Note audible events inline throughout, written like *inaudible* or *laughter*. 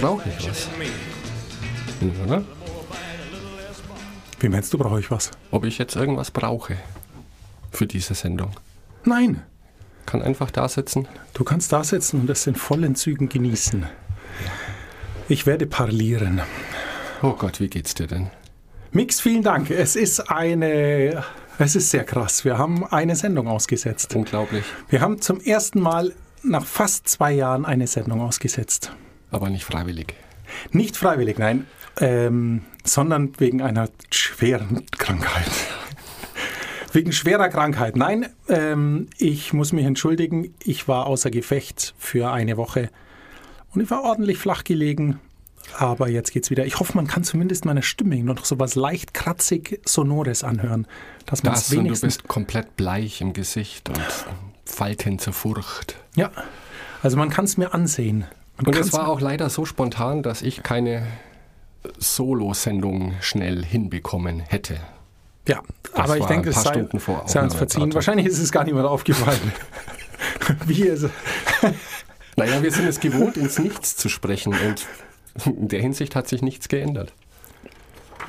Brauche ich was? Oder? Wie meinst du, brauche ich was? Ob ich jetzt irgendwas brauche für diese Sendung. Nein. Kann einfach da sitzen. Du kannst da sitzen und das in vollen Zügen genießen. Ich werde parlieren. Oh Gott, wie geht's dir denn? Mix, vielen Dank. Es ist eine. Es ist sehr krass. Wir haben eine Sendung ausgesetzt. Unglaublich. Wir haben zum ersten Mal nach fast zwei Jahren eine Sendung ausgesetzt. Aber nicht freiwillig. Nicht freiwillig, nein, ähm, sondern wegen einer schweren Krankheit. wegen schwerer Krankheit. Nein, ähm, ich muss mich entschuldigen. Ich war außer Gefecht für eine Woche und ich war ordentlich flach gelegen. Aber jetzt geht's wieder. Ich hoffe, man kann zumindest meine Stimme noch so was leicht kratzig Sonores anhören. Dass man Das es und du wenigstens. bist komplett bleich im Gesicht und Falten zur Furcht. Ja, also man kann es mir ansehen. Man Und es war auch leider so spontan, dass ich keine Solo-Sendung schnell hinbekommen hätte. Ja, Das aber ich denke, es sei, sei uns verziehen. Wahrscheinlich ist es gar niemand aufgefallen. *laughs* Wie es, Naja, wir sind es gewohnt, ins Nichts zu sprechen und in der Hinsicht hat sich nichts geändert.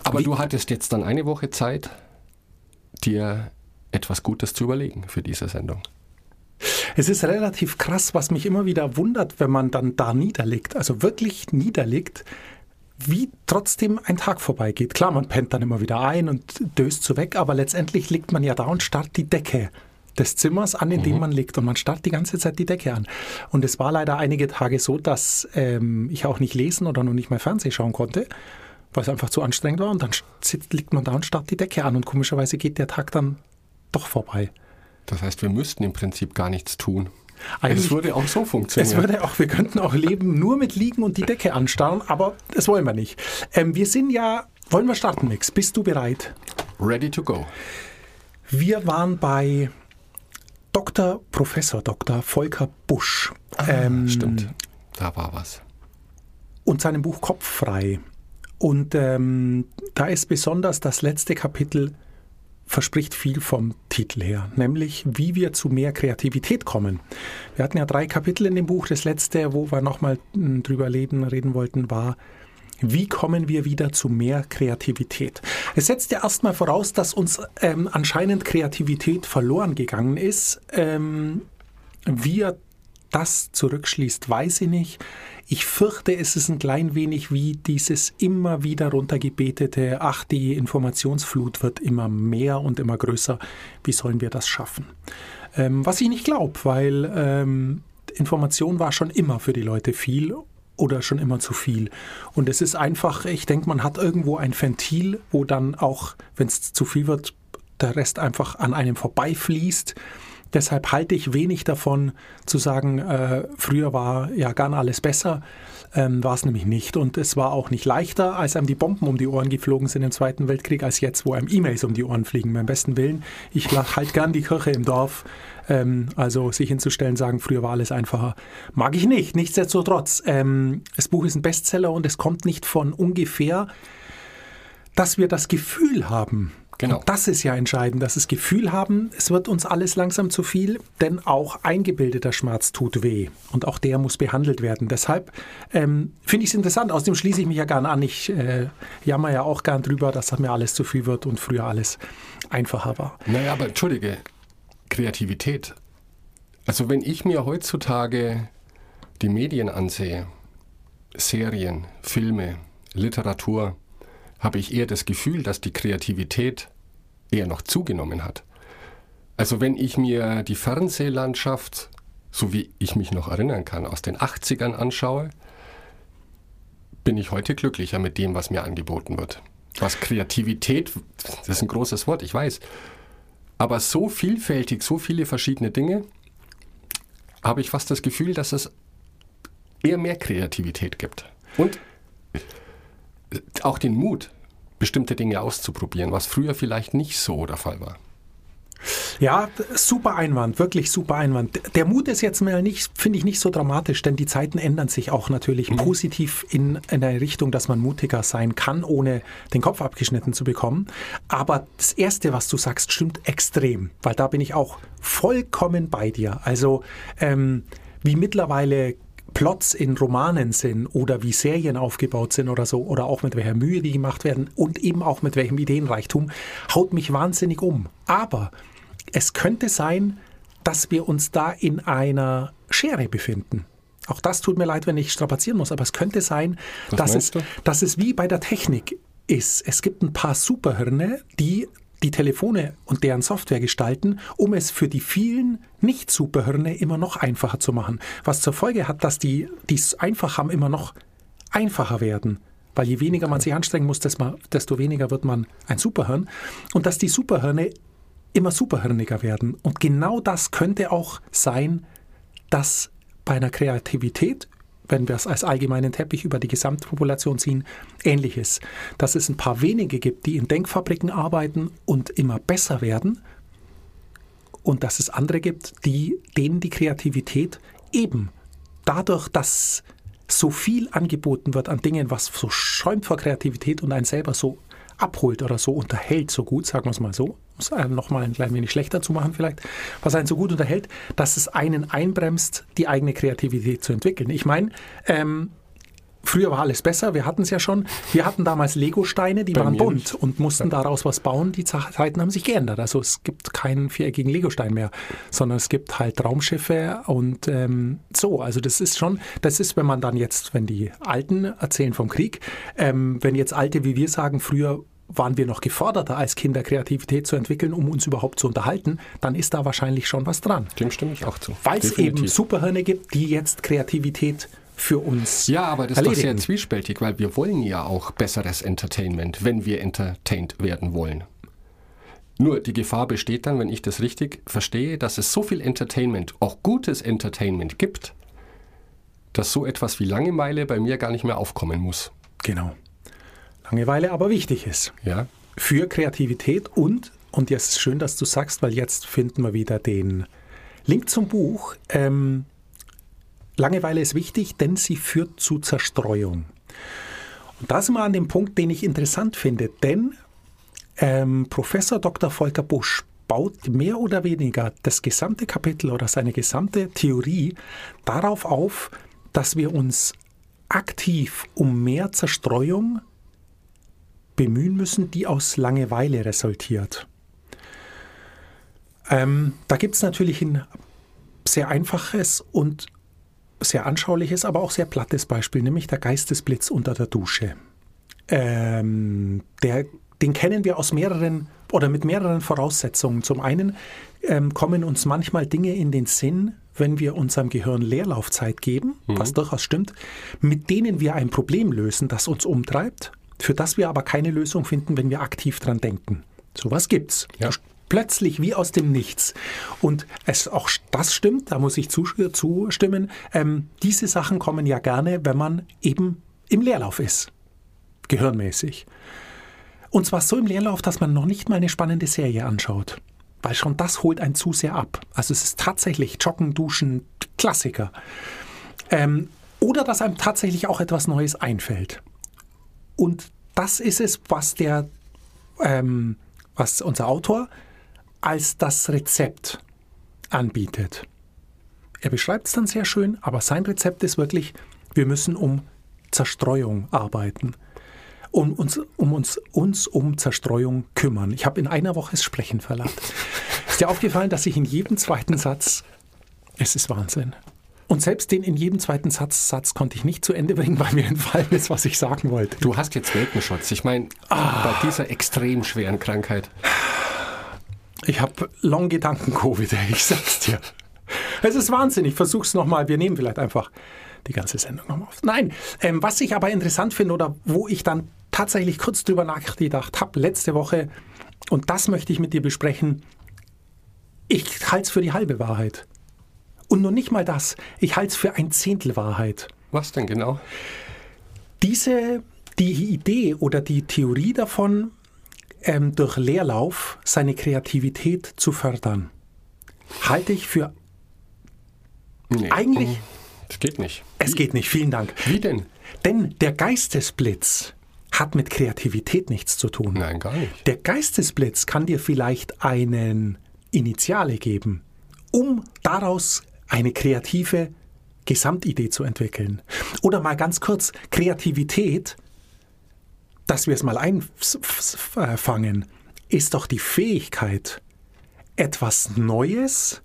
Aber Wie- du hattest jetzt dann eine Woche Zeit, dir etwas Gutes zu überlegen für diese Sendung. es ist relativ krass, was mich immer wieder wundert, wenn man dann da niederliegt, also wirklich niederliegt, wie trotzdem ein Tag vorbeigeht. Klar, man pennt dann immer wieder ein und döst so weg, aber letztendlich liegt man ja da und starrt die Decke des Zimmers an, in dem man liegt und man starrt die ganze Zeit die Decke an. Und es war leider einige Tage so, dass ähm, ich auch nicht lesen oder noch nicht mal Fernsehen schauen konnte, weil es einfach zu anstrengend war und dann sitzt, liegt man da und starrt die Decke an und komischerweise geht der Tag dann doch vorbei. Das heißt, wir müssten im Prinzip gar nichts tun. Eigentlich- es würde auch so Es funktionieren. würde auch, wir könnten auch leben nur mit Liegen und die Decke anstarren, aber das wollen wir nicht. Ähm, wir sind ja, wollen wir starten, Mix? Bist du bereit? Ready to go. Wir waren bei Dr. Professor Dr. Volker Busch ähm, Stimmt. Da war was. und seinem Buch Kopffrei. Und ähm, da ist besonders das letzte Kapitel verspricht viel vom Titel her, nämlich wie wir zu mehr Kreativität kommen. Wir hatten ja drei Kapitel in dem Buch. Das letzte, wo wir nochmal mh, drüber reden, reden wollten, war, wie kommen wir wieder zu mehr Kreativität? Es setzt ja erstmal voraus, dass uns ähm, anscheinend Kreativität verloren gegangen ist. Ähm, wie er das zurückschließt, weiß ich nicht. Ich fürchte, es ist ein klein wenig wie dieses immer wieder runtergebetete, ach, die Informationsflut wird immer mehr und immer größer. Wie sollen wir das schaffen? Ähm, was ich nicht glaube, weil ähm, Information war schon immer für die Leute viel oder schon immer zu viel. Und es ist einfach, ich denke, man hat irgendwo ein Ventil, wo dann auch, wenn es zu viel wird, der Rest einfach an einem vorbeifließt. Deshalb halte ich wenig davon zu sagen, äh, früher war ja gar alles besser. Ähm, war es nämlich nicht. Und es war auch nicht leichter, als einem die Bomben um die Ohren geflogen sind im Zweiten Weltkrieg, als jetzt, wo einem E-Mails um die Ohren fliegen. Beim besten Willen. Ich halt gern die Kirche im Dorf. Ähm, also sich hinzustellen, sagen, früher war alles einfacher, mag ich nicht. Nichtsdestotrotz, ähm, das Buch ist ein Bestseller und es kommt nicht von ungefähr, dass wir das Gefühl haben, Genau. und das ist ja entscheidend, dass wir das Gefühl haben, es wird uns alles langsam zu viel, denn auch eingebildeter Schmerz tut weh und auch der muss behandelt werden. Deshalb ähm, finde ich es interessant, außerdem schließe ich mich ja gern an. Ich äh, jammer ja auch gern drüber, dass mir alles zu viel wird und früher alles einfacher war. Naja, aber entschuldige, Kreativität. Also wenn ich mir heutzutage die Medien ansehe, Serien, Filme, Literatur, habe ich eher das Gefühl, dass die Kreativität eher noch zugenommen hat. Also wenn ich mir die Fernsehlandschaft, so wie ich mich noch erinnern kann, aus den 80ern anschaue, bin ich heute glücklicher mit dem, was mir angeboten wird. Was Kreativität, das ist ein großes Wort, ich weiß, aber so vielfältig, so viele verschiedene Dinge, habe ich fast das Gefühl, dass es eher mehr Kreativität gibt. Und auch den Mut, bestimmte Dinge auszuprobieren, was früher vielleicht nicht so der Fall war. Ja, super Einwand, wirklich super Einwand. Der Mut ist jetzt mal nicht, finde ich, nicht so dramatisch, denn die Zeiten ändern sich auch natürlich mhm. positiv in, in eine Richtung, dass man mutiger sein kann, ohne den Kopf abgeschnitten zu bekommen. Aber das Erste, was du sagst, stimmt extrem, weil da bin ich auch vollkommen bei dir. Also ähm, wie mittlerweile Plots in Romanen sind oder wie Serien aufgebaut sind oder so, oder auch mit welcher Mühe die gemacht werden und eben auch mit welchem Ideenreichtum, haut mich wahnsinnig um. Aber es könnte sein, dass wir uns da in einer Schere befinden. Auch das tut mir leid, wenn ich strapazieren muss, aber es könnte sein, dass es, dass es wie bei der Technik ist. Es gibt ein paar Superhirne, die die Telefone und deren Software gestalten, um es für die vielen Nicht-Superhirne immer noch einfacher zu machen. Was zur Folge hat, dass die, die es einfach haben, immer noch einfacher werden. Weil je weniger man sich anstrengen muss, desto weniger wird man ein Superhirn. Und dass die Superhirne immer superhirniger werden. Und genau das könnte auch sein, dass bei einer Kreativität wenn wir es als allgemeinen Teppich über die Gesamtpopulation ziehen, ähnlich ist. Dass es ein paar wenige gibt, die in Denkfabriken arbeiten und immer besser werden und dass es andere gibt, die, denen die Kreativität eben dadurch, dass so viel angeboten wird an Dingen, was so schäumt vor Kreativität und einen selber so abholt oder so unterhält, so gut, sagen wir es mal so, es nochmal ein klein wenig schlechter zu machen vielleicht, was einen so gut unterhält, dass es einen einbremst, die eigene Kreativität zu entwickeln. Ich meine, ähm, Früher war alles besser, wir hatten es ja schon. Wir hatten damals Lego-Steine, die Bei waren bunt nicht. und mussten daraus was bauen. Die Zeiten haben sich geändert. Also es gibt keinen viereckigen Lego-Stein mehr, sondern es gibt halt Raumschiffe und ähm, so. Also das ist schon, das ist, wenn man dann jetzt, wenn die Alten erzählen vom Krieg, ähm, wenn jetzt Alte wie wir sagen, früher waren wir noch geforderter als Kinder, Kreativität zu entwickeln, um uns überhaupt zu unterhalten, dann ist da wahrscheinlich schon was dran. Dem stimme ich auch zu. Weil es eben Superhirne gibt, die jetzt Kreativität für uns. Ja, aber das erledigen. ist doch sehr zwiespältig, weil wir wollen ja auch besseres Entertainment, wenn wir entertained werden wollen. Nur die Gefahr besteht dann, wenn ich das richtig verstehe, dass es so viel Entertainment, auch gutes Entertainment gibt, dass so etwas wie Langeweile bei mir gar nicht mehr aufkommen muss. Genau. Langeweile aber wichtig ist. Ja. Für Kreativität und, und jetzt ist schön, dass du sagst, weil jetzt finden wir wieder den Link zum Buch. Ähm, Langeweile ist wichtig, denn sie führt zu Zerstreuung. Und da sind wir an dem Punkt, den ich interessant finde, denn ähm, Professor Dr. Volker Busch baut mehr oder weniger das gesamte Kapitel oder seine gesamte Theorie darauf auf, dass wir uns aktiv um mehr Zerstreuung bemühen müssen, die aus Langeweile resultiert. Ähm, da gibt es natürlich ein sehr einfaches und sehr anschauliches, aber auch sehr plattes Beispiel, nämlich der Geistesblitz unter der Dusche. Ähm, der, den kennen wir aus mehreren oder mit mehreren Voraussetzungen. Zum einen ähm, kommen uns manchmal Dinge in den Sinn, wenn wir unserem Gehirn Leerlaufzeit geben, mhm. was durchaus stimmt, mit denen wir ein Problem lösen, das uns umtreibt, für das wir aber keine Lösung finden, wenn wir aktiv dran denken. Sowas gibt's. Ja plötzlich wie aus dem Nichts. Und es auch das stimmt, da muss ich zustimmen. Ähm, diese Sachen kommen ja gerne, wenn man eben im Leerlauf ist, gehirnmäßig. Und zwar so im Leerlauf, dass man noch nicht mal eine spannende Serie anschaut. Weil schon das holt einen zu sehr ab. Also es ist tatsächlich Joggen, Duschen, Klassiker. Ähm, oder dass einem tatsächlich auch etwas Neues einfällt. Und das ist es, was der, ähm, was unser Autor als das Rezept anbietet. Er beschreibt es dann sehr schön, aber sein Rezept ist wirklich, wir müssen um Zerstreuung arbeiten. Um uns, um uns, uns um Zerstreuung kümmern. Ich habe in einer Woche das Sprechen verlernt. Ist dir aufgefallen, dass ich in jedem zweiten Satz, es ist Wahnsinn. Und selbst den in jedem zweiten Satz, Satz konnte ich nicht zu Ende bringen, weil mir entfallen ist, was ich sagen wollte. Du hast jetzt Welpenschutz. Ich meine, ah. bei dieser extrem schweren Krankheit. Ich habe long Gedanken-Covid, ich sag's dir. Es ist wahnsinnig. Versuch's nochmal. Wir nehmen vielleicht einfach die ganze Sendung nochmal auf. Nein, ähm, was ich aber interessant finde oder wo ich dann tatsächlich kurz drüber nachgedacht habe, letzte Woche, und das möchte ich mit dir besprechen, ich halte es für die halbe Wahrheit. Und nur nicht mal das. Ich halte es für ein Zehntel Wahrheit. Was denn genau? Diese, die Idee oder die Theorie davon, ähm, durch Leerlauf seine Kreativität zu fördern, halte ich für Nee. eigentlich, Das geht nicht. es geht nicht, vielen Dank. Wie denn? Denn der Geistesblitz hat mit Kreativität nichts zu tun. Nein, gar nicht. Der Geistesblitz kann dir vielleicht einen Initiale geben, um daraus eine kreative Gesamtidee zu entwickeln. Oder mal ganz kurz, Kreativität, dass wir es mal einfangen, ist doch die Fähigkeit, etwas Neues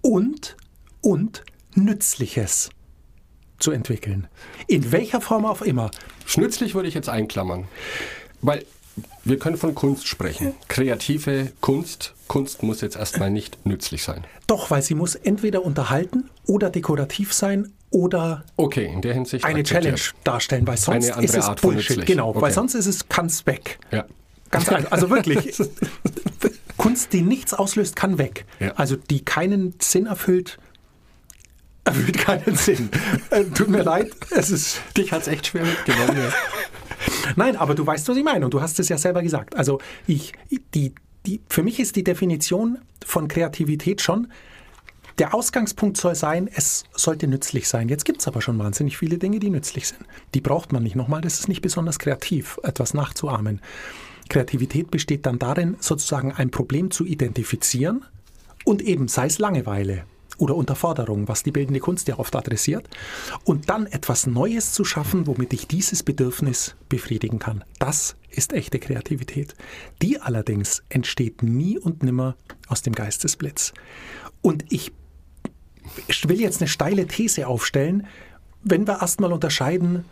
und, und Nützliches zu entwickeln. In welcher Form auch immer. Nützlich würde ich jetzt einklammern. Weil wir können von Kunst sprechen. Kreative Kunst. Kunst muss jetzt erstmal nicht nützlich sein. Doch, weil sie muss entweder unterhalten oder dekorativ sein oder Okay, in der Hinsicht. eine. Challenge darstellen, weil sonst Eine andere ist es Art von Bullshit. Genau, weil Okay. sonst ist es kann's weg. Ja. Ganz einfach. Also wirklich. *laughs* Kunst, die nichts auslöst, kann weg. Ja. Also die keinen Sinn erfüllt, erfüllt keinen Sinn. *laughs* Äh, tut mir leid, es ist. Dich hat es echt schwer mitgenommen. Ja. *laughs* Nein, aber du weißt, was ich meine und du hast es ja selber gesagt. Also ich, die, die, für mich ist die Definition von Kreativität schon, der Ausgangspunkt soll sein, es sollte nützlich sein. Jetzt gibt es aber schon wahnsinnig viele Dinge, die nützlich sind. Die braucht man nicht nochmal. Das ist nicht besonders kreativ, etwas nachzuahmen. Kreativität besteht dann darin, sozusagen ein Problem zu identifizieren und eben sei es Langeweile oder Unterforderung, was die bildende Kunst ja oft adressiert, und dann etwas Neues zu schaffen, womit ich dieses Bedürfnis befriedigen kann. Das ist echte Kreativität. Die allerdings entsteht nie und nimmer aus dem Geistesblitz. Und ich will jetzt eine steile These aufstellen, wenn wir erstmal unterscheiden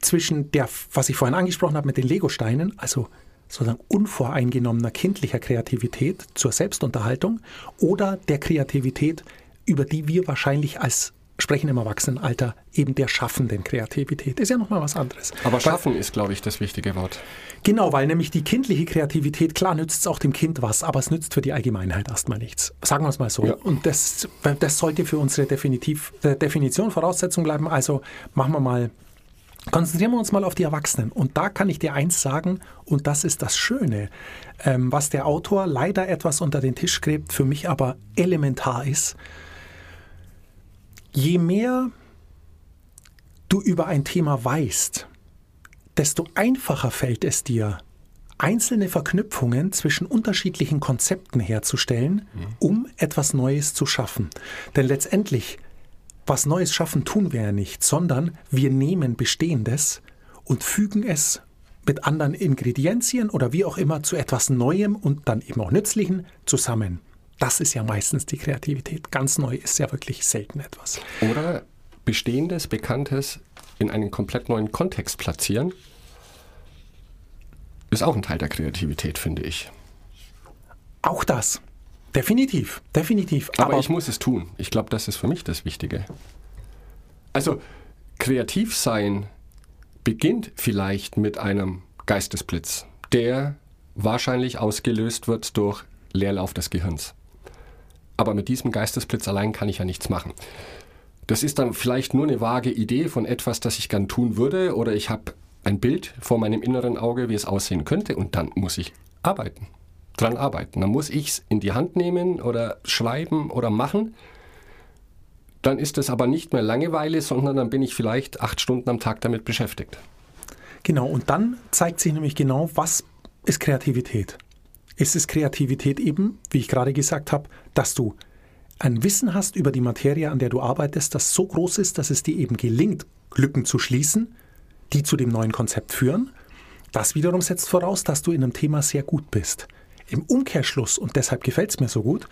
zwischen der, was ich vorhin angesprochen habe mit den Legosteinen, also sozusagen unvoreingenommener kindlicher Kreativität zur Selbstunterhaltung oder der Kreativität, über die wir wahrscheinlich als sprechen im Erwachsenenalter eben der schaffenden Kreativität. Ist ja nochmal was anderes. Aber Weil- schaffen ist, glaube ich, das wichtige Wort. Genau, weil nämlich die kindliche Kreativität, klar nützt es auch dem Kind was, aber es nützt für die Allgemeinheit erstmal nichts. Sagen wir es mal so. Ja. Und das, das sollte für unsere Definitiv, äh, Definition Voraussetzung bleiben. Also machen wir mal, konzentrieren wir uns mal auf die Erwachsenen. Und da kann ich dir eins sagen, und das ist das Schöne, ähm, was der Autor leider etwas unter den Tisch gräbt, für mich aber elementar ist. Je mehr du über ein Thema weißt, desto einfacher fällt es dir, einzelne Verknüpfungen zwischen unterschiedlichen Konzepten herzustellen, um etwas Neues zu schaffen. Denn letztendlich, was Neues schaffen tun wir ja nicht, sondern wir nehmen Bestehendes und fügen es mit anderen Ingredienzien oder wie auch immer zu etwas Neuem und dann eben auch Nützlichen zusammen. Das ist ja meistens die Kreativität. Ganz neu ist ja wirklich selten etwas. Oder Bestehendes, Bekanntes in einen komplett neuen Kontext platzieren, ist auch ein Teil der Kreativität, finde ich. Auch das. Definitiv, definitiv. Aber, ich muss es tun. Ich glaube, das ist für mich das Wichtige. Also, kreativ sein beginnt vielleicht mit einem Geistesblitz, der wahrscheinlich ausgelöst wird durch Leerlauf des Gehirns. Aber mit diesem Geistesblitz allein kann ich ja nichts machen. Das ist dann vielleicht nur eine vage Idee von etwas, das ich gern tun würde, oder ich habe ein Bild vor meinem inneren Auge, wie es aussehen könnte, und dann muss ich arbeiten, dran arbeiten. Dann muss ich es in die Hand nehmen oder schreiben oder machen. Dann ist es aber nicht mehr Langeweile, sondern dann bin ich vielleicht acht Stunden am Tag damit beschäftigt. Genau, und dann zeigt sich nämlich genau, was ist Kreativität. Ist es Kreativität eben, wie ich gerade gesagt habe, dass du ein Wissen hast über die Materie, an der du arbeitest, das so groß ist, dass es dir eben gelingt, Lücken zu schließen, die zu dem neuen Konzept führen. Das wiederum setzt voraus, dass du in einem Thema sehr gut bist. Im Umkehrschluss, und deshalb gefällt es mir so gut,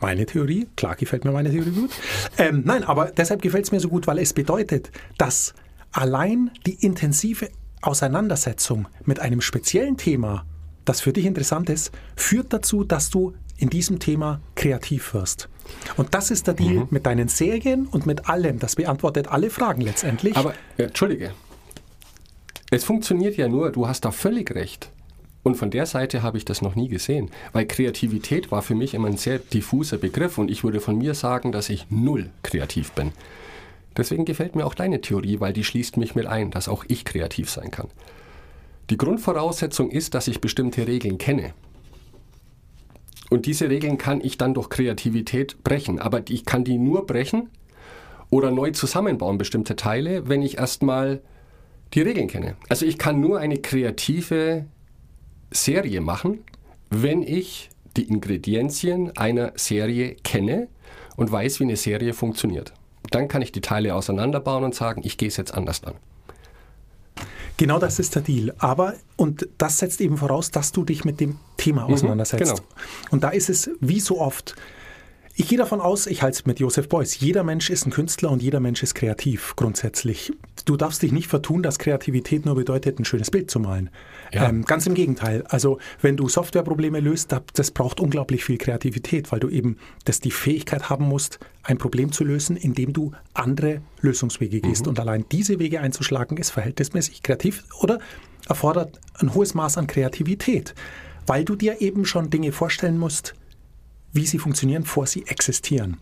meine Theorie, klar gefällt mir meine Theorie gut, ähm, nein, aber deshalb gefällt es mir so gut, weil es bedeutet, dass allein die intensive Auseinandersetzung mit einem speziellen Thema, das für dich interessant ist, führt dazu, dass du in diesem Thema kreativ wirst. Und das ist der Deal mit deinen Serien und mit allem. Das beantwortet alle Fragen letztendlich. Aber, äh, Entschuldige, es funktioniert ja nur, du hast da völlig recht. Und von der Seite habe ich das noch nie gesehen, weil Kreativität war für mich immer ein sehr diffuser Begriff und ich würde von mir sagen, dass ich null kreativ bin. Deswegen gefällt mir auch deine Theorie, weil die schließt mich mit ein, dass auch ich kreativ sein kann. Die Grundvoraussetzung ist, dass ich bestimmte Regeln kenne. Und diese Regeln kann ich dann durch Kreativität brechen. Aber ich kann die nur brechen oder neu zusammenbauen, bestimmte Teile, wenn ich erstmal die Regeln kenne. Also ich kann nur eine kreative Serie machen, wenn ich die Ingredienzien einer Serie kenne und weiß, wie eine Serie funktioniert. Dann kann ich die Teile auseinanderbauen und sagen, ich gehe es jetzt anders an. Genau das ist der Deal. Aber, und das setzt eben voraus, dass du dich mit dem Thema mhm, auseinandersetzt. genau. Und da ist es wie so oft, ich gehe davon aus, ich halte es mit Joseph Beuys, jeder Mensch ist ein Künstler und jeder Mensch ist kreativ grundsätzlich. Du darfst dich nicht vertun, dass Kreativität nur bedeutet, ein schönes Bild zu malen. Ja. Ähm, ganz im Gegenteil. Also wenn du Softwareprobleme löst, das braucht unglaublich viel Kreativität, weil du eben das die Fähigkeit haben musst, ein Problem zu lösen, indem du andere Lösungswege gehst. Mhm. Und allein diese Wege einzuschlagen, ist verhältnismäßig kreativ oder erfordert ein hohes Maß an Kreativität, weil du dir eben schon Dinge vorstellen musst, wie sie funktionieren, vor sie existieren.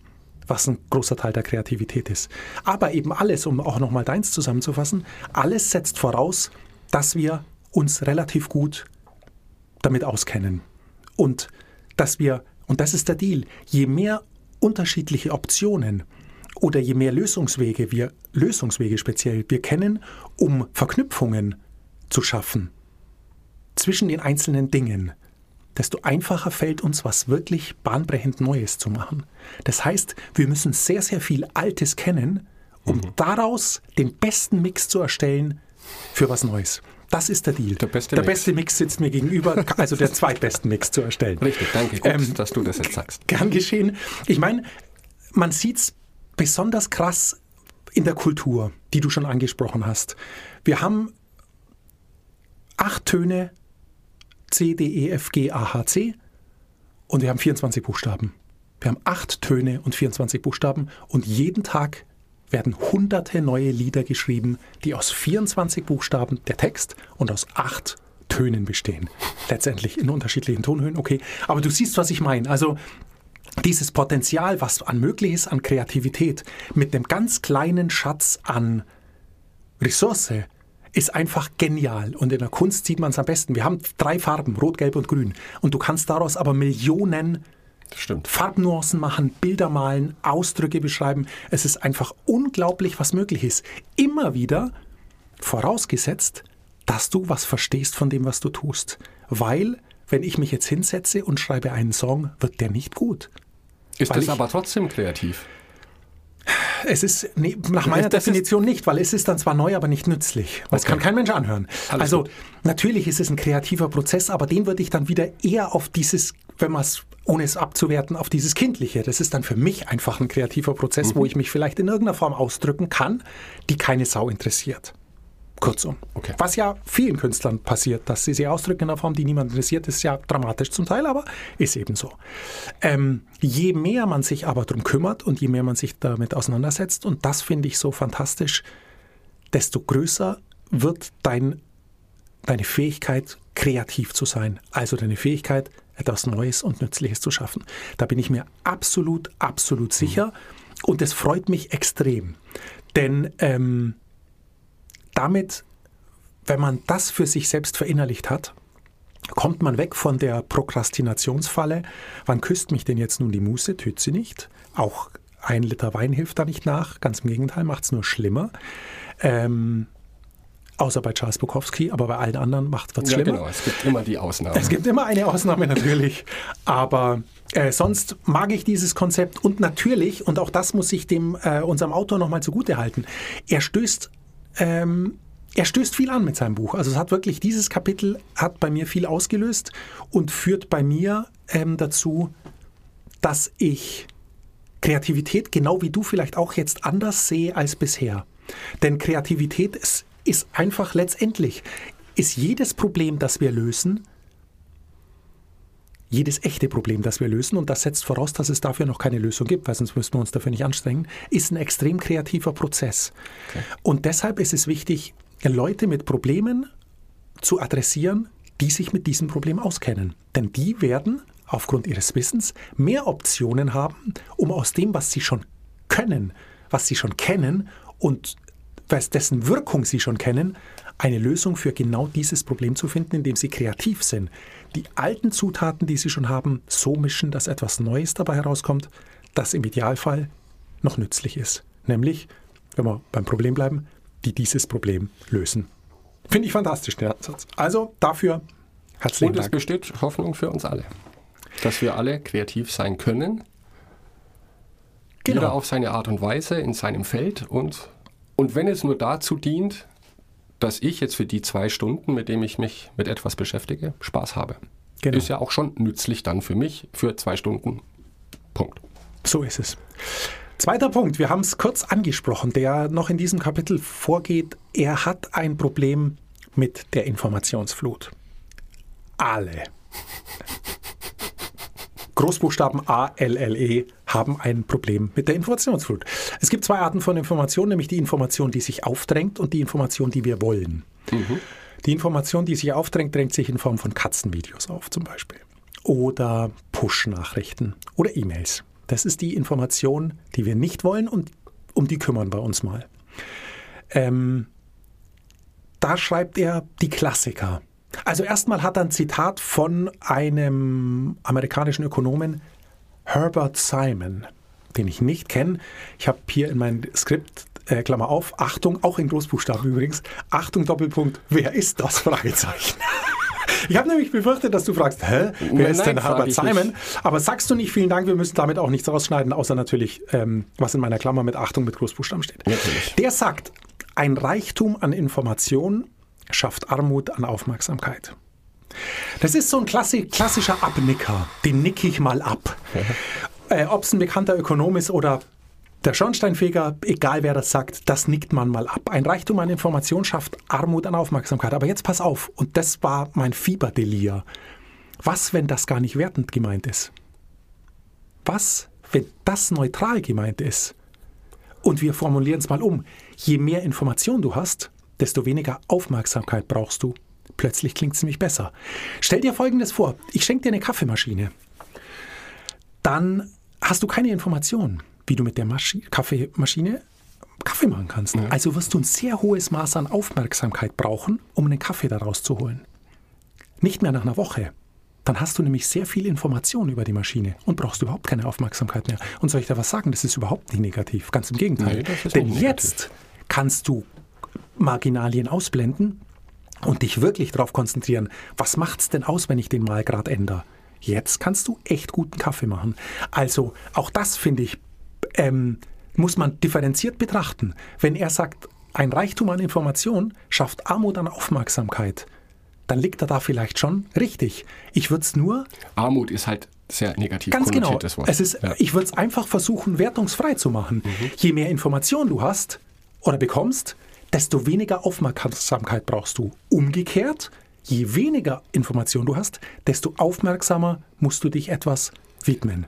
Was ein großer Teil der Kreativität ist. Aber eben alles, um auch nochmal deins zusammenzufassen, alles setzt voraus, dass wir uns relativ gut damit auskennen. Und dass wir, und das ist der Deal, je mehr unterschiedliche Optionen oder je mehr Lösungswege wir, Lösungswege speziell, wir kennen, um Verknüpfungen zu schaffen zwischen den einzelnen Dingen, desto einfacher fällt uns, was wirklich bahnbrechend Neues zu machen. Das heißt, wir müssen sehr, sehr viel Altes kennen, um mhm. daraus den besten Mix zu erstellen für was Neues. Das ist der Deal. Der beste, der Mix. beste Mix sitzt mir gegenüber, also der zweitbesten Mix zu erstellen. Richtig, danke, Gut, ähm, dass du das jetzt sagst. Gern geschehen. Ich meine, man sieht es besonders krass in der Kultur, die du schon angesprochen hast. Wir haben acht Töne C, D, E, F, G, A, H, C. Und wir haben 24 Buchstaben. Wir haben acht Töne und 24 Buchstaben. Und jeden Tag werden hunderte neue Lieder geschrieben, die aus 24 Buchstaben der Text und aus acht Tönen bestehen. Letztendlich in unterschiedlichen Tonhöhen, okay. Aber du siehst, was ich meine. Also dieses Potenzial, was an möglich ist an Kreativität, mit einem ganz kleinen Schatz an Ressource, ist einfach genial. Und in der Kunst sieht man es am besten. Wir haben drei Farben, Rot, Gelb und Grün. Und du kannst daraus aber Millionen Farbnuancen machen, Bilder malen, Ausdrücke beschreiben. Es ist einfach unglaublich, was möglich ist. Immer wieder vorausgesetzt, dass du was verstehst von dem, was du tust. Weil, wenn ich mich jetzt hinsetze und schreibe einen Song, wird der nicht gut. Ist das aber trotzdem kreativ? Es ist nee, nach meiner das Definition nicht, weil es ist dann zwar neu, aber nicht nützlich. Das okay. kann kein Mensch anhören. Alles also gut. natürlich ist es ein kreativer Prozess, aber den würde ich dann wieder eher auf dieses, wenn man es ohne es abzuwerten, auf dieses Kindliche. Das ist dann für mich einfach ein kreativer Prozess, mhm. wo ich mich vielleicht in irgendeiner Form ausdrücken kann, die keine Sau interessiert. Kurzum. Okay. Was ja vielen Künstlern passiert, dass sie sich ausdrücken in einer Form, die niemand interessiert, ist ja dramatisch zum Teil, aber ist eben so. Ähm, je mehr man sich aber darum kümmert und je mehr man sich damit auseinandersetzt, und das finde ich so fantastisch, desto größer wird dein, deine Fähigkeit, kreativ zu sein. Also deine Fähigkeit, etwas Neues und Nützliches zu schaffen. Da bin ich mir absolut, absolut sicher. Mhm. Und es freut mich extrem. Denn ähm, damit, wenn man das für sich selbst verinnerlicht hat, kommt man weg von der Prokrastinationsfalle. Wann küsst mich denn jetzt nun die Muße? Tut sie nicht. Auch ein Liter Wein hilft da nicht nach. Ganz im Gegenteil, macht es nur schlimmer. Ähm, außer bei Charles Bukowski, aber bei allen anderen macht es ja, schlimmer. Genau, es gibt immer die Ausnahme. Es gibt immer eine Ausnahme natürlich. Aber äh, sonst mag ich dieses Konzept und natürlich, und auch das muss ich dem äh, unserem Autor nochmal zugute halten, er stößt ähm, er stößt viel an mit seinem Buch. Also es hat wirklich, dieses Kapitel hat bei mir viel ausgelöst und führt bei mir ähm, dazu, dass ich Kreativität genau wie du vielleicht auch jetzt anders sehe als bisher. Denn Kreativität ist, ist einfach letztendlich, ist jedes Problem, das wir lösen, jedes echte Problem, das wir lösen, und das setzt voraus, dass es dafür noch keine Lösung gibt, weil sonst müssten wir uns dafür nicht anstrengen, ist ein extrem kreativer Prozess. Okay. Und deshalb ist es wichtig, Leute mit Problemen zu adressieren, die sich mit diesem Problem auskennen. Denn die werden aufgrund ihres Wissens mehr Optionen haben, um aus dem, was sie schon können, was sie schon kennen und dessen Wirkung sie schon kennen, eine Lösung für genau dieses Problem zu finden, indem sie kreativ sind. Die alten Zutaten, die sie schon haben, so mischen, dass etwas Neues dabei herauskommt, das im Idealfall noch nützlich ist. Nämlich, wenn wir beim Problem bleiben, die dieses Problem lösen. Finde ich fantastisch, den Ansatz. Also dafür herzlichen Und es Dank. besteht Hoffnung für uns alle, dass wir alle kreativ sein können, Genau. jeder auf seine Art und Weise in seinem Feld und, und wenn es nur dazu dient, dass ich jetzt für die zwei Stunden, mit denen ich mich mit etwas beschäftige, Spaß habe. Genau. Ist ja auch schon nützlich dann für mich für zwei Stunden. Punkt. So ist es. Zweiter Punkt, wir haben es kurz angesprochen, der noch in diesem Kapitel vorgeht. Er hat ein Problem mit der Informationsflut. Alle. *laughs* Großbuchstaben A, L, L, E haben ein Problem mit der Informationsflut. Es gibt zwei Arten von Information, nämlich die Information, die sich aufdrängt und die Information, die wir wollen. Die Information, die sich aufdrängt, drängt sich in Form von Katzenvideos auf zum Beispiel. Oder Push-Nachrichten oder E-Mails. Das ist die Information, die wir nicht wollen und um die kümmern wir uns mal. Ähm, da schreibt er die Klassiker. Also erstmal hat er ein Zitat von einem amerikanischen Ökonomen, Herbert Simon, den ich nicht kenne. Ich habe hier in meinem Skript, äh, Klammer auf, Achtung, auch in Großbuchstaben übrigens, Achtung, Doppelpunkt, wer ist das? *laughs* Fragezeichen. Ich habe nämlich befürchtet, dass du fragst, hä, wer Nein, ist denn nein, Herbert Simon? Aber sagst du nicht, vielen Dank, wir müssen damit auch nichts rausschneiden, außer natürlich, ähm, was in meiner Klammer mit Achtung mit Großbuchstaben steht. Natürlich. Der sagt, ein Reichtum an Informationen schafft Armut an Aufmerksamkeit. Das ist so ein klassi klassischer Abnicker. Den nicke ich mal ab. *laughs* Äh, Ob es ein bekannter Ökonom ist oder der Schornsteinfeger, egal wer das sagt, das nickt man mal ab. Ein Reichtum an Information schafft Armut an Aufmerksamkeit. Aber jetzt pass auf, und das war mein Fieberdelir. Was, wenn das gar nicht wertend gemeint ist? Was, wenn das neutral gemeint ist? Und wir formulieren es mal um. Je mehr Information du hast, desto weniger Aufmerksamkeit brauchst du. Plötzlich klingt es nämlich besser. Stell dir Folgendes vor. Ich schenke dir eine Kaffeemaschine. Dann hast du keine Information, wie du mit der Maschi Kaffeemaschine Kaffee machen kannst. Also wirst du ein sehr hohes Maß an Aufmerksamkeit brauchen, um einen Kaffee daraus zu holen. Nicht mehr nach einer Woche. Dann hast du nämlich sehr viel Information über die Maschine und brauchst überhaupt keine Aufmerksamkeit mehr. Und soll ich da was sagen? Das ist überhaupt nicht negativ. Ganz im Gegenteil. Nee, Denn jetzt kannst du Marginalien ausblenden und dich wirklich darauf konzentrieren, was macht's denn aus, wenn ich den mal gerade ändere? Jetzt kannst du echt guten Kaffee machen. Also auch das finde ich, ähm, muss man differenziert betrachten. Wenn er sagt, ein Reichtum an Information schafft Armut an Aufmerksamkeit, dann liegt er da vielleicht schon richtig. Ich würde es nur Armut ist halt sehr negativ Ganz genau. Wort. Es ist, ja. Ich würde es einfach versuchen, wertungsfrei zu machen. Mhm. Je mehr Information du hast oder bekommst, desto weniger Aufmerksamkeit brauchst du. Umgekehrt, je weniger Information du hast, desto aufmerksamer musst du dich etwas widmen.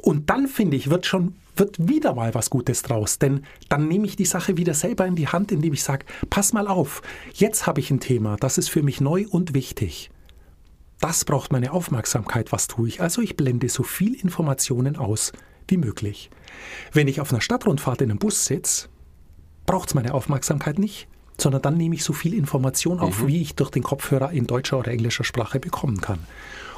Und dann finde ich, wird schon wird wieder mal was Gutes draus, denn dann nehme ich die Sache wieder selber in die Hand, indem ich sage, pass mal auf, jetzt habe ich ein Thema, das ist für mich neu und wichtig. Das braucht meine Aufmerksamkeit. Was tue ich? Also ich blende so viel Informationen aus wie möglich. Wenn ich auf einer Stadtrundfahrt in einem Bus sitze, braucht es meine Aufmerksamkeit nicht, sondern dann nehme ich so viel Information auf, wie ich durch den Kopfhörer in deutscher oder englischer Sprache bekommen kann.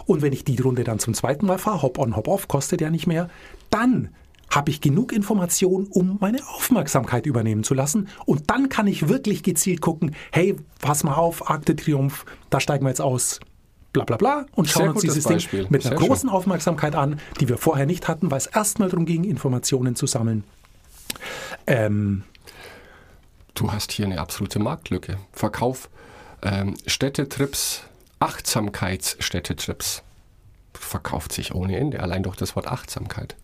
Und wenn ich die Runde dann zum zweiten Mal fahre, hop on, hop off, kostet ja nicht mehr, dann habe ich genug Information, um meine Aufmerksamkeit übernehmen zu lassen. Und dann kann ich wirklich gezielt gucken, hey, pass mal auf, Arc de Triomphe, da steigen wir jetzt aus, bla bla bla, und schauen uns dieses Beispiel. Ding mit einer Sehr großen Aufmerksamkeit an, die wir vorher nicht hatten, weil es erstmal darum ging, Informationen zu sammeln. Ähm, Du hast hier eine absolute Marktlücke. Verkauf ähm, Städtetrips, Achtsamkeitsstädtetrips. Verkauft sich ohne Ende, allein durch das Wort Achtsamkeit.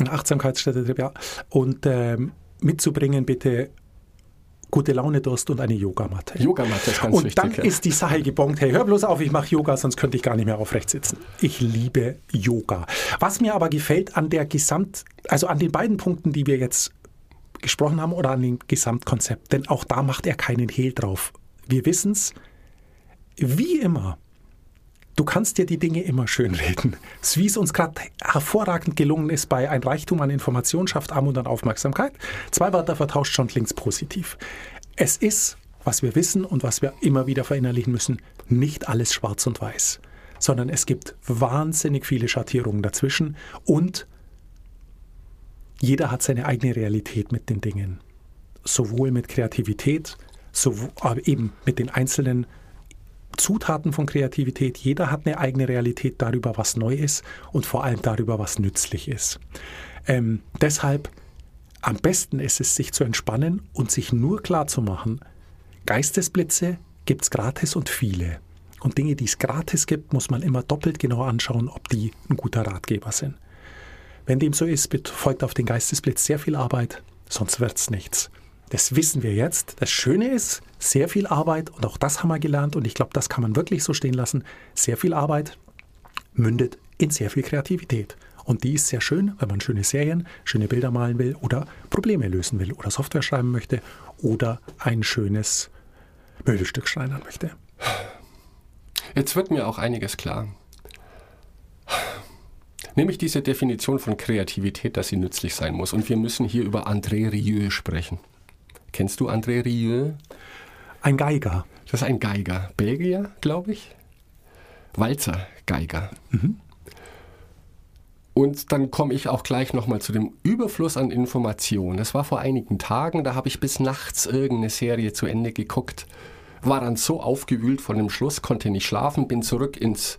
Ein Achtsamkeitsstätte, ja. Und ähm, mitzubringen bitte gute Laune, Durst und eine Yogamatte. Yogamatte ist ganz und wichtig. dann ja. ist die Sache gebongt. Hey, hör bloß auf, ich mache Yoga, sonst könnte ich gar nicht mehr aufrecht sitzen. Ich liebe Yoga. Was mir aber gefällt an der Gesamt, also an den beiden Punkten, die wir jetzt gesprochen haben, oder an dem Gesamtkonzept, denn auch da macht er keinen Hehl drauf. Wir wissen es, wie immer. Du kannst dir die Dinge immer schönreden. Wie es uns gerade hervorragend gelungen ist bei Ein Reichtum an Information schafft Armut und Aufmerksamkeit. Zwei Wörter vertauscht schon klingt's positiv. Es ist was wir wissen und was wir immer wieder verinnerlichen müssen, nicht alles schwarz und weiß, sondern es gibt wahnsinnig viele Schattierungen dazwischen und jeder hat seine eigene Realität mit den Dingen. Sowohl mit Kreativität, sowohl, aber eben mit den einzelnen Zutaten von Kreativität. Jeder hat eine eigene Realität darüber, was neu ist und vor allem darüber, was nützlich ist. Ähm, deshalb am besten ist es, sich zu entspannen und sich nur klar zu machen, Geistesblitze gibt es gratis und viele. Und Dinge, die es gratis gibt, muss man immer doppelt genau anschauen, ob die ein guter Ratgeber sind. Wenn dem so ist, folgt auf den Geistesblitz sehr viel Arbeit, sonst wird es nichts. Das wissen wir jetzt. Das Schöne ist, sehr viel Arbeit, und auch das haben wir gelernt, und ich glaube, das kann man wirklich so stehen lassen, sehr viel Arbeit mündet in sehr viel Kreativität. Und die ist sehr schön, wenn man schöne Serien, schöne Bilder malen will oder Probleme lösen will oder Software schreiben möchte oder ein schönes Möbelstück schreinern möchte. Jetzt wird mir auch einiges klar. Nämlich diese Definition von Kreativität, dass sie nützlich sein muss. Und wir müssen hier über André Rieu sprechen. Kennst du André Rieu? Ein Geiger. Das ist ein Geiger. Belgier, glaube ich. Walzer Geiger. Mhm. Und dann komme ich auch gleich nochmal zu dem Überfluss an Informationen. Das war vor einigen Tagen, da habe ich bis nachts irgendeine Serie zu Ende geguckt, war dann so aufgewühlt von dem Schluss, konnte nicht schlafen, bin zurück ins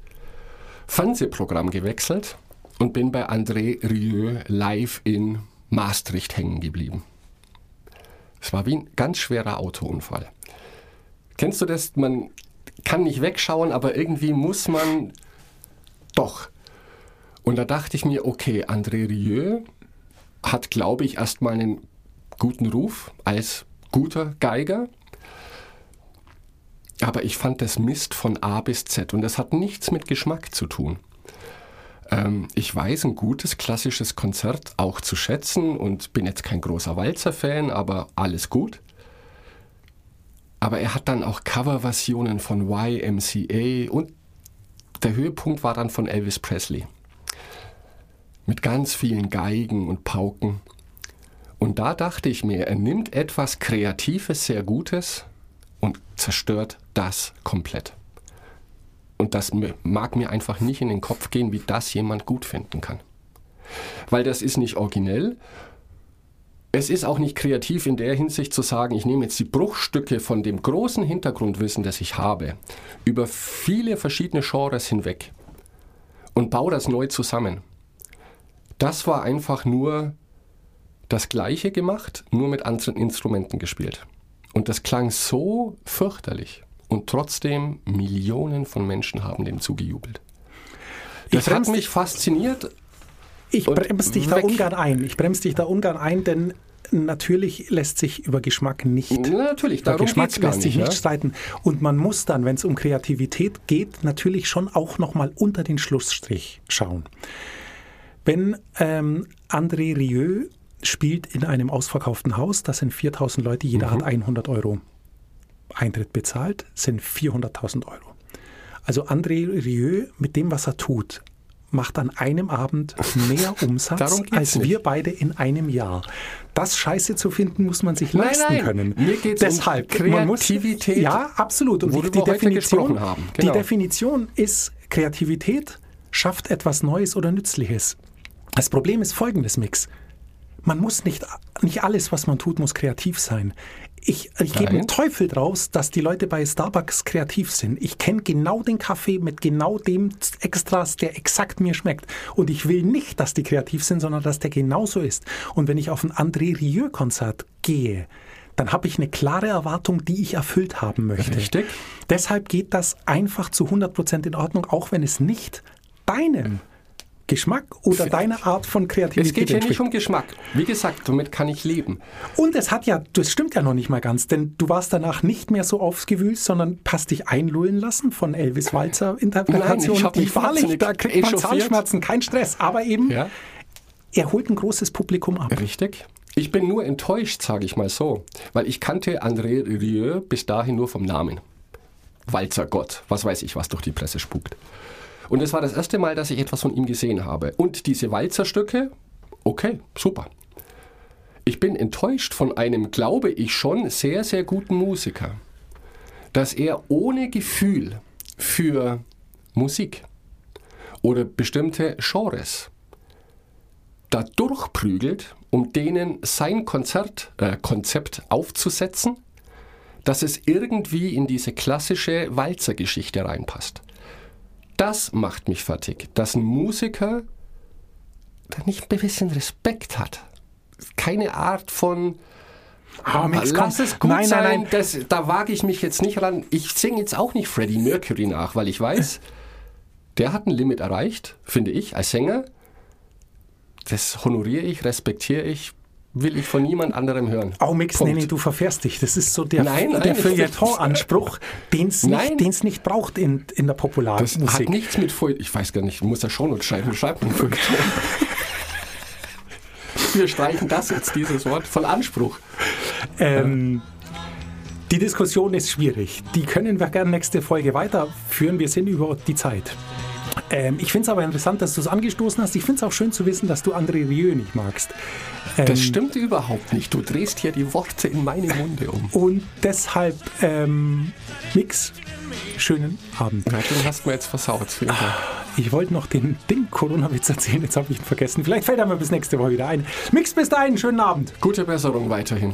Fernsehprogramm gewechselt und bin bei André Rieu live in Maastricht hängen geblieben. Es war wie ein ganz schwerer Autounfall. Kennst du das? Man kann nicht wegschauen, aber irgendwie muss man doch. Und da dachte ich mir, okay, André Rieu hat, glaube ich, erstmal einen guten Ruf als guter Geiger. Aber ich fand das Mist von A bis Z und das hat nichts mit Geschmack zu tun. Ähm, ich weiß ein gutes klassisches Konzert auch zu schätzen und bin jetzt kein großer Walzer-Fan, aber alles gut. Aber er hat dann auch Coverversionen von YMCA und der Höhepunkt war dann von Elvis Presley. Mit ganz vielen Geigen und Pauken. Und da dachte ich mir, er nimmt etwas Kreatives, sehr Gutes und zerstört das komplett. Und das mag mir einfach nicht in den Kopf gehen, wie das jemand gut finden kann. Weil das ist nicht originell. Es ist auch nicht kreativ in der Hinsicht zu sagen, ich nehme jetzt die Bruchstücke von dem großen Hintergrundwissen, das ich habe, über viele verschiedene Genres hinweg und baue das neu zusammen. Das war einfach nur das Gleiche gemacht, nur mit anderen Instrumenten gespielt. Und das klang so fürchterlich. Und trotzdem Millionen von Menschen haben dem zugejubelt. Das hat mich fasziniert. Ich bremse dich weg. da ungern ein. Ich bremse dich da ungern ein, denn natürlich lässt sich über Geschmack nicht. Natürlich, darum Geschmack lässt nicht, sich nicht ja? streiten. Und man muss dann, wenn es um Kreativität geht, natürlich schon auch nochmal unter den Schlussstrich schauen. Wenn ähm, André Rieu spielt in einem ausverkauften Haus, das sind 4000 Leute, jeder mhm. hat 100 Euro Eintritt bezahlt, sind 400.000 Euro. Also André Rieu mit dem, was er tut, macht an einem Abend mehr *laughs* Umsatz als nicht. wir beide in einem Jahr. Das Scheiße zu finden, muss man sich leisten nein, nein. können. Mir geht es um Kreativität. Muss, ja, absolut. Und die, die, Definition, haben. Genau. die Definition ist, Kreativität schafft etwas Neues oder Nützliches. Das Problem ist folgendes, Mix. Man muss nicht, nicht alles, was man tut, muss kreativ sein. Ich, ich gebe einen Teufel draus, dass die Leute bei Starbucks kreativ sind. Ich kenne genau den Kaffee mit genau dem Extras, der exakt mir schmeckt. Und ich will nicht, dass die kreativ sind, sondern dass der genauso ist. Und wenn ich auf ein André Rieu-Konzert gehe, dann habe ich eine klare Erwartung, die ich erfüllt haben möchte. Richtig. Deshalb geht das einfach zu 100 Prozent in Ordnung, auch wenn es nicht deinem Geschmack oder deine Art von Kreativität. Es geht hier nicht um Geschmack. Wie gesagt, damit kann ich leben. Und es hat ja, das stimmt ja noch nicht mal ganz, denn du warst danach nicht mehr so aufgewühlt, sondern hast dich einlullen lassen von Elvis Walzer Interpretation. Nein, ich habe mich wahrlich, da kriegt man Zahnschmerzen, kein Stress, aber eben ja. er holt ein großes Publikum ab. Richtig. Ich bin nur enttäuscht, sage ich mal so, weil ich kannte André Rieu bis dahin nur vom Namen. Walzer Gott, was weiß ich, was durch die Presse spukt. Und es war das erste Mal, dass ich etwas von ihm gesehen habe. Und diese Walzerstücke, okay, super. Ich bin enttäuscht von einem, glaube ich schon, sehr, sehr guten Musiker. dass er ohne Gefühl für Musik oder bestimmte Genres da durchprügelt, um denen sein Konzert, äh, Konzept aufzusetzen, dass es irgendwie in diese klassische Walzergeschichte reinpasst. Das macht mich fertig, dass ein Musiker da nicht ein bisschen Respekt hat. Keine Art von Ah, Mix. Lass es gut Nein, nein, sein, nein. Das, da wage ich mich jetzt nicht ran. Ich singe jetzt auch nicht Freddie Mercury nach, weil ich weiß, *laughs* der hat ein Limit erreicht, finde ich, als Sänger. Das honoriere ich, respektiere ich, will ich von niemand anderem hören. Oh, Mix, nee, nee, du verfährst dich. Das ist so der, Nein, nein, der Feuilleton-Anspruch, den es nicht, den's nicht braucht in, in der Das Popularmusik. hat nichts mit Feuilleton. Ich weiß gar nicht, muss er schon und schreiben, schreibt man Feuilleton. *laughs* Wir streichen das jetzt, dieses Wort, von Anspruch. Ähm, die Diskussion ist schwierig. Die können wir gerne nächste Folge weiterführen. Wir sind über die Zeit. Ähm, ich finde es aber interessant, dass du es angestoßen hast. Ich finde es auch schön zu wissen, dass du André Rieu nicht magst. Ähm, Das stimmt überhaupt nicht. Du drehst hier die Worte in meine Munde um. und deshalb, ähm, Mix, schönen Abend. Ja, den hast du mir jetzt versaut. Ich wollte noch den Ding Corona-Witz erzählen, jetzt habe ich ihn vergessen. Vielleicht fällt er mir bis nächste Woche wieder ein. Mix, bis dahin, schönen Abend. Gute Besserung weiterhin.